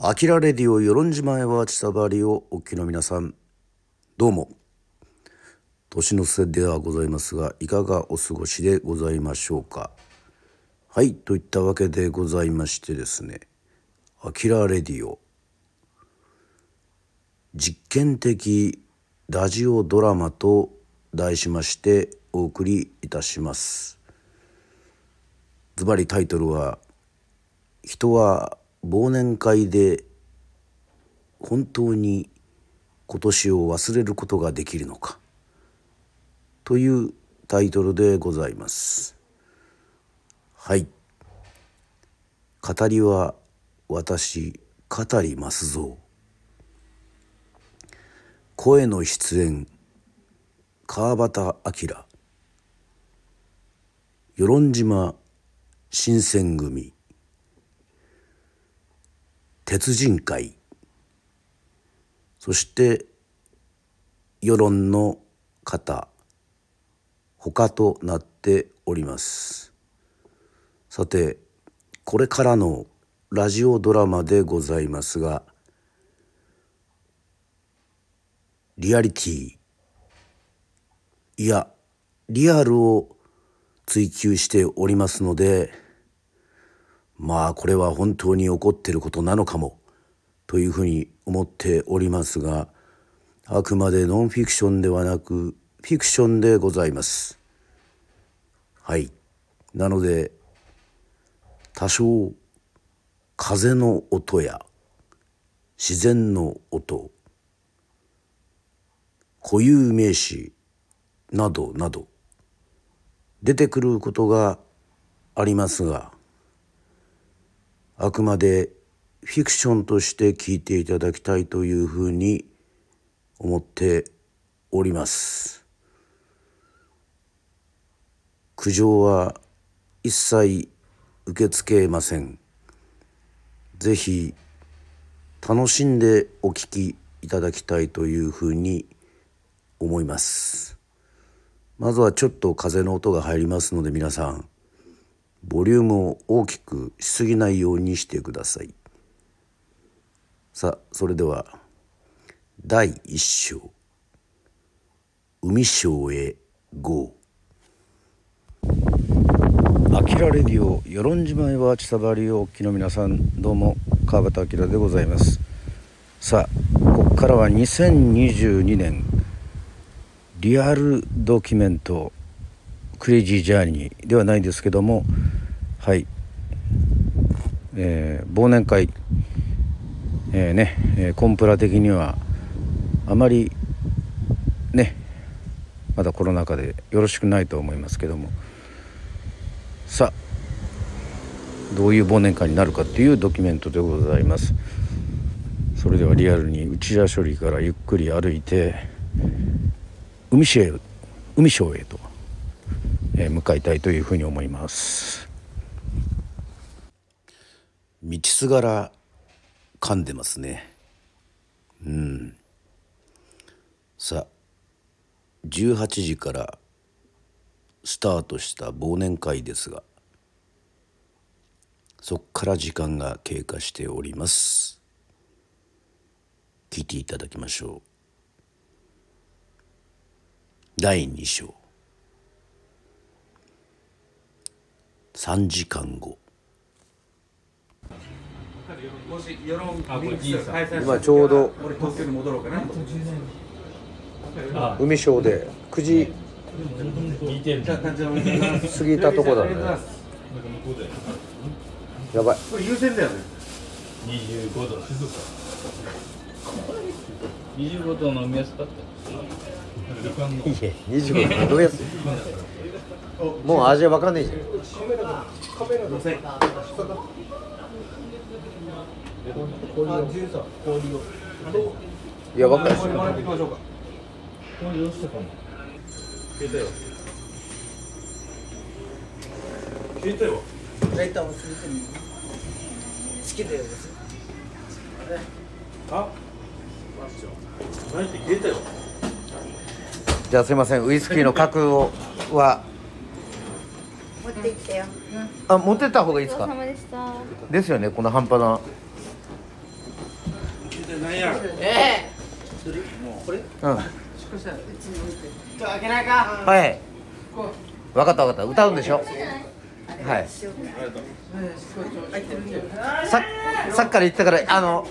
アキラレディオ与論島へは千さばりをお聞きの皆さんどうも。年の瀬ではございますがいかがお過ごしでございましょうか。はいといったわけでございましてですねアキラレディオ。実験的ラジオドラマと題しましてお送りいたします。ズバリタイトルは人は忘年会で本当に今年を忘れることができるのかというタイトルでございます。はい。語りは私語りますぞ。声の出演川端明。与論島新選組。鉄人会。そして世論の方他となっております。さてこれからのラジオドラマでございますがリアリティ。いやリアルを追求しておりますのでまあこれは本当に起こってることなのかもというふうに思っておりますがあくまでノンフィクションではなくフィクションでございます。はい。なので多少風の音や自然の音固有名詞などなど出てくることがありますがあくまでフィクションとして聞いていただきたいというふうに思っております。苦情は一切受け付けません。ぜひ楽しんでお聞きいただきたいというふうに思います。まずはちょっと風の音が入りますので皆さんボリュームを大きくしすぎないようにしてください。さあそれでは第一章。海章へ GO アキラレディオ与論島へは千さばりをお聞きの皆さんどうも川端明でございます。さあここからは2022年リアルドキュメント。クレイジージャーニーではないですけどもはい、えー、忘年会、えー、ね、えー、コンプラ的にはあまりねまだコロナ禍でよろしくないと思いますけども。さあどういう忘年会になるかっていうドキュメントでございます。それではリアルに内田処理からゆっくり歩いて海市へ海省へと。え向かいたいというふうに思います。道すがら噛んでますね。うん。さあ18時からスタートした忘年会ですがそっから時間が経過しております。聞いていただきましょう。第2章。3時間後今ちょうど海小で9時過ぎたとこだね。やばい。これ優先だよね。25度25度の飲みやすかったいえ25度飲みやすいもう味わかんないじゃん。いやわかんない消えたよ消えたよライターもついてる好きだよ。あ何？って消えたよ。じゃあすいません。ウイスキーの角をは持ってきてよ。あ持ってった方がいいですか？お疲れ様でした。ですよねこの半端な。でなんやえ。うん。ちょっと開けないか。はい。分かった分かった。歌うんでしょ？はい。ささっきから言ってたからあの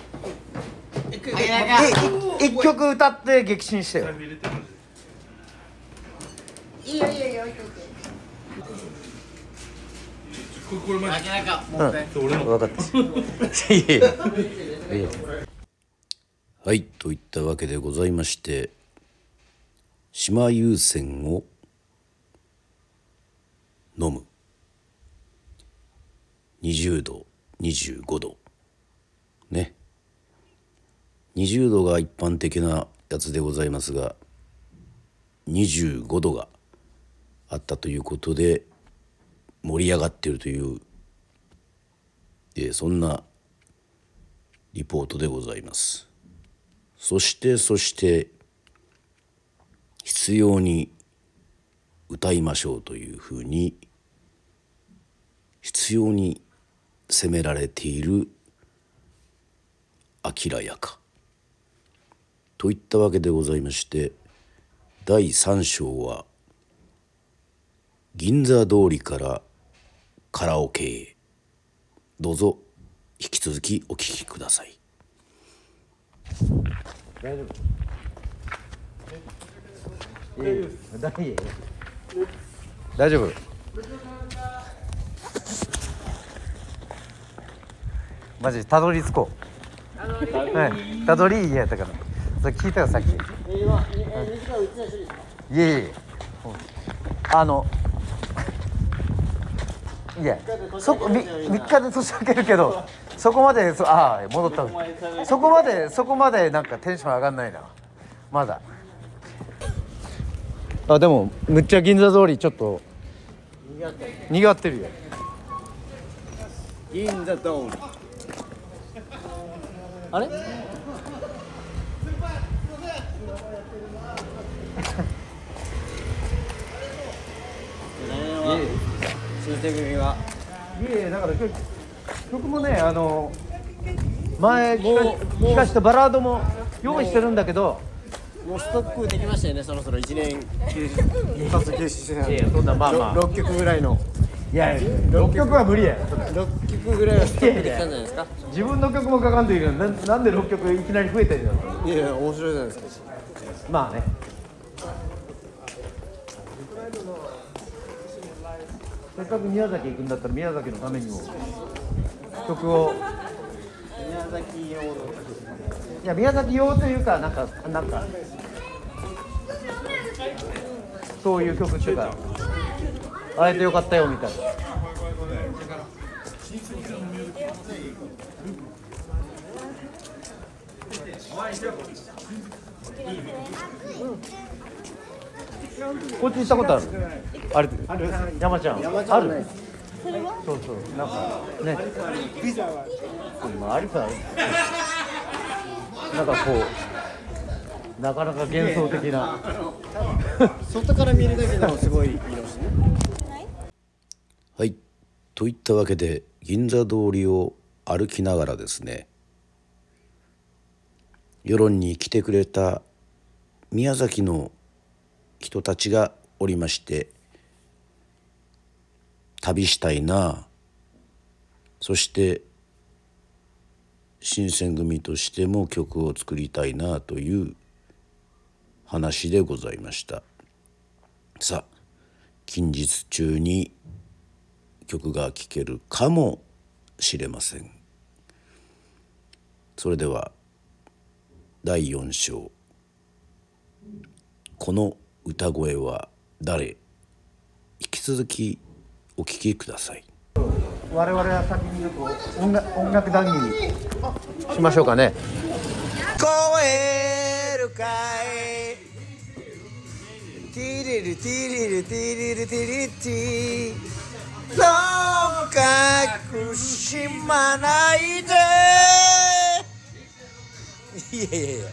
開けないかい一曲歌って激震してよ。いいよいいよいいよ置いといてこれこれマジ開けないかもう一回で俺の分かったいえいえいえはい。といったわけでございまして島優先を飲む。20度25度。ね。20度が一般的なやつでございますが25度があったということで盛り上がっているというえーそんなリポートでございます。そしてそして必要に歌いましょうというふうに必要に責められている明らやか。といったわけでございまして第3章は銀座通りからカラオケへ。どうぞ引き続きお聞きください。大丈夫？マジたどり着こう。はい。たどりいいやったからそれ聞いたよさっき。いえいえ。あのいやそこみ3日で年明けるけどそこまでそああ戻った。そこまでそこまでなんかテンション上がんないな。まだ。あでもむっちゃ銀座通りちょっとにぎわってるよ。銀座通り。あれ？新選組はいえいえだから曲曲もねあの前聞か聞かしたバラードも用意してるんだけど。もうストックできましたよねそろそろ。1年経つ休止してたんでいやそんなまあまあ。6曲ぐらいの。いや6曲は無理や。6曲ぐらいはストックできたんじゃないですか？自分の曲もかかんといるのにななんで6曲いきなり増えてるのいやいや面白いじゃないですか。まあねせっかく宮崎行くんだったら宮崎のためにも曲を。宮崎用の。いや宮崎用というかなんかなんか。そういう曲っていうか会えてよかったよみたいな。こっち行ったことある？あれ山ちゃん。ある？そうそう。なんかね。まああるかなんかこうなかなか幻想的な。外から見るだけでもすごいいいのしねはい。といったわけで銀座通りを歩きながらですね。世論に来てくれた宮崎の人たちがおりまして旅したいな。そして新選組としても曲を作りたいなという話でございました。さあ近日中に曲が聴けるかもしれません。それでは第4章。この歌声は誰？引き続きお聴きください。我々は先に言うと音楽音楽談義しましょうかね。超えるかいティリルティリルティリルティリティ。どうか苦しまないで。いやいやいや。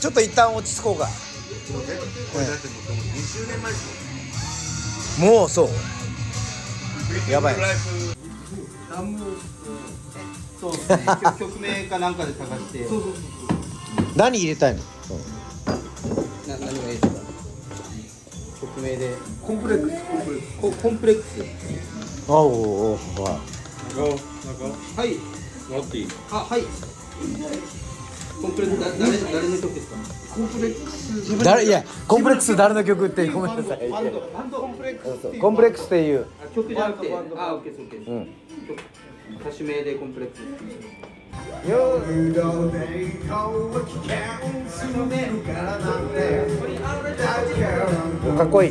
ちょっと一旦落ち着こうかもうそうやばいそうですね曲名かなんかで探して何入れたいの何がいいですか曲名でコンプレックスコンプレックスコンプレックスあおおおはい乗ってい。いあはい。コンプレックスだ誰誰の曲ですか？誰？いやコンプレックス誰の曲ってごめんなさい。バンドバンド。コンプレックスコンプレックスっていう。あ曲じゃなくて。あオッケーオッケーです、ん。曲歌手名でコンプレックス。かっこいい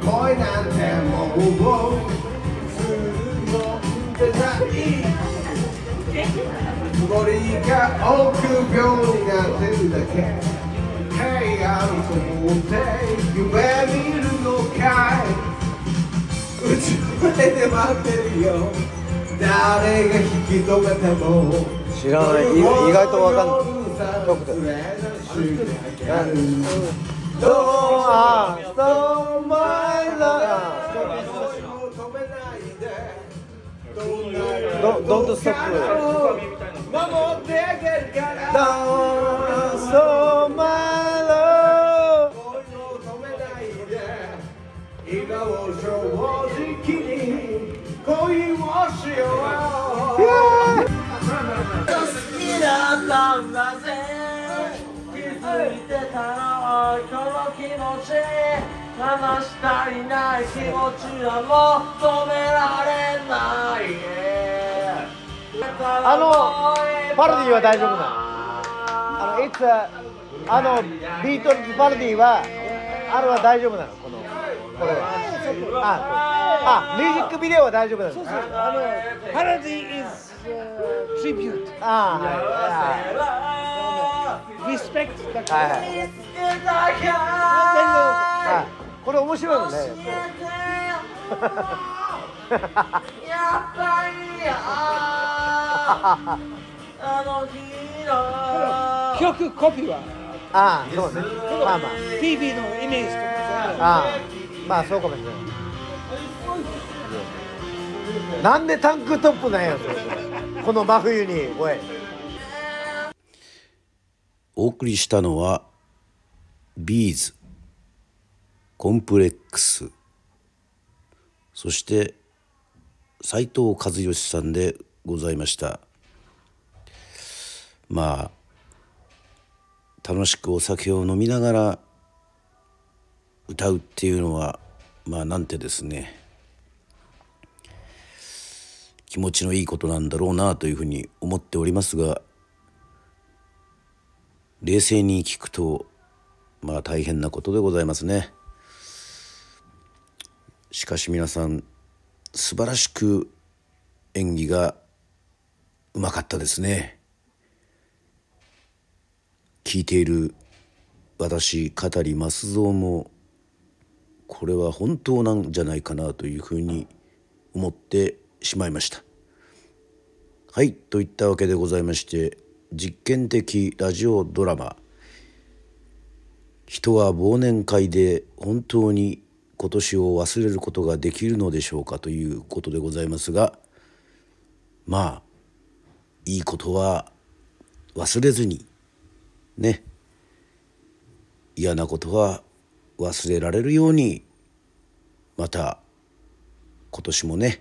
恋なんてもうするもんでない森が臆病になってるだけ部屋にこもって夢見るのかい宇宙で待ってるよ誰が引き止めても知らない。い意外とわかんないどうあそう前だど Don't stop 守ってあげるからこの気持ち話したりない気持ちはもう止められないあのパロディは大丈夫なの？あのいつあのビートルズパロディはあれは大丈夫なの？このこれは。ああミュージックビデオは大丈夫なの？あのパロディ is tribute ああリスペクトだからはいはい。これ面白いのね。やっぱり。ああの日の曲コピー。はああそうね。まあまあ。PV のイメージとかああまあそうかもしれない。なんでタンクトップなんやこの真冬におい。お送りしたのはビーズコンプレックス。そして斉藤和義さんでございました。まあ楽しくお酒を飲みながら歌うっていうのはまあなんてですね。気持ちのいいことなんだろうなというふうに思っておりますが冷静に聞くとまあ大変なことでございますね。しかし皆さん素晴らしく演技がうまかったですね。聞いている私香取益蔵もこれは本当なんじゃないかなというふうに思ってしまいました。はいといったわけでございまして実験的ラジオドラマ「人は忘年会で本当に今年を忘れることができるのでしょうか」ということでございますがまあいいことは忘れずにね嫌なことは忘れられるようにまた今年もね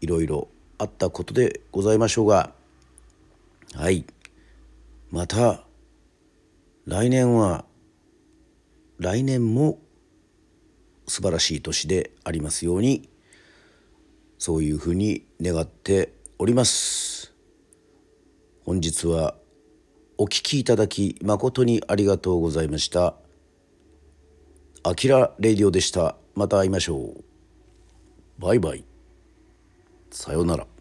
いろいろあったことでございましょうがはい。また来年は来年も素晴らしい年でありますようにそういうふうに願っております。本日はお聞きいただき誠にありがとうございました。アキラレディオでした。また会いましょう。バイバイ。さようなら。